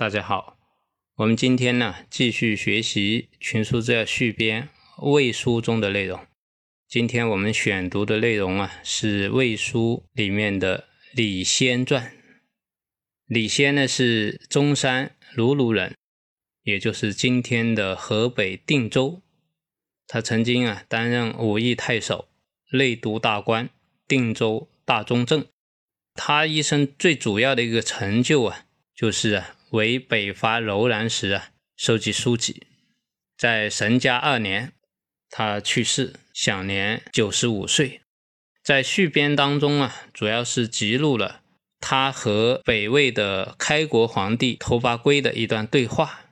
大家好，我们今天呢继续学习《群书治要续编》魏书中的内容。今天我们选读的内容啊是魏书里面的李先传。李先呢是中山卢鲁人，也就是今天的河北定州。他曾经啊担任武义太守、内都大官、定州大中正。他一生最主要的一个成就啊就是啊。为北伐柔然时啊，收集书籍。在神嘉二年，他去世，享年九十五岁。在续编当中啊，主要是记录了他和北魏的开国皇帝拓跋圭的一段对话。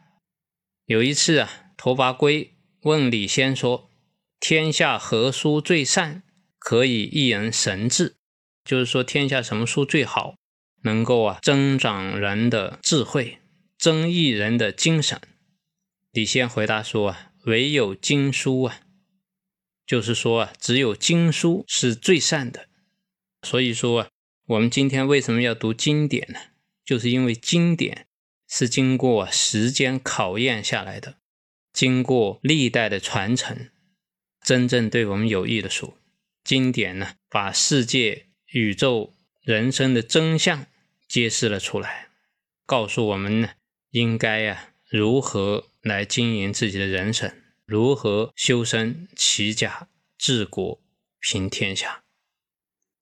有一次啊，拓跋圭问李先说：“天下何书最善，可以一人神志？”就是说，天下什么书最好？能够啊增长人的智慧，增益人的精神。李先回答说啊，唯有经书啊，就是说啊，只有经书是最善的。所以说啊，我们今天为什么要读经典呢？就是因为经典是经过时间考验下来的，经过历代的传承，真正对我们有益的书。经典呢，把世界、宇宙。人生的真相揭示了出来，告诉我们呢，应该呀如何来经营自己的人生，如何修身齐家治国平天下。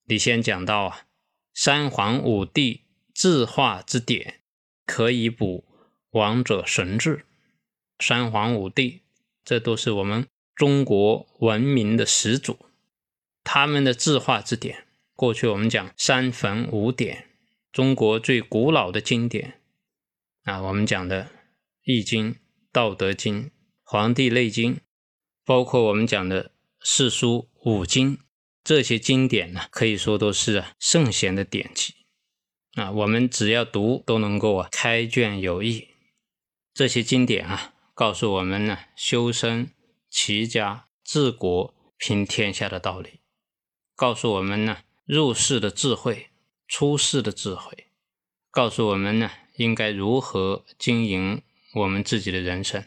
你先讲到啊，三皇五帝字画之典，可以补王者神智。三皇五帝，这都是我们中国文明的始祖，他们的字画之典。过去我们讲三坟五典，中国最古老的经典啊，我们讲的《易经》《道德经》《黄帝内经》，包括我们讲的四书五经，这些经典呢，可以说都是圣贤的典籍啊。我们只要读，都能够啊开卷有益。这些经典啊，告诉我们呢修身齐家治国平天下的道理，告诉我们呢。入世的智慧，出世的智慧，告诉我们呢，应该如何经营我们自己的人生。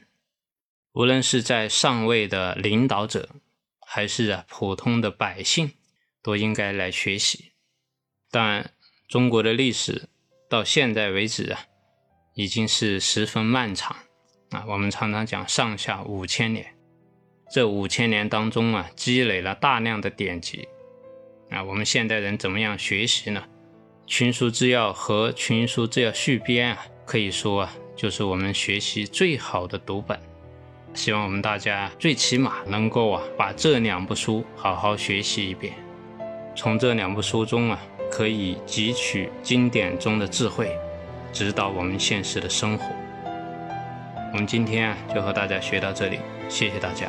无论是在上位的领导者，还是啊普通的百姓，都应该来学习。当然，中国的历史到现在为止啊，已经是十分漫长啊。我们常常讲上下五千年，这五千年当中啊，积累了大量的典籍。啊，我们现代人怎么样学习呢？《群书治要》和《群书治要续编》啊，可以说啊，就是我们学习最好的读本。希望我们大家最起码能够啊，把这两部书好好学习一遍。从这两部书中啊，可以汲取经典中的智慧，指导我们现实的生活。我们今天啊，就和大家学到这里，谢谢大家。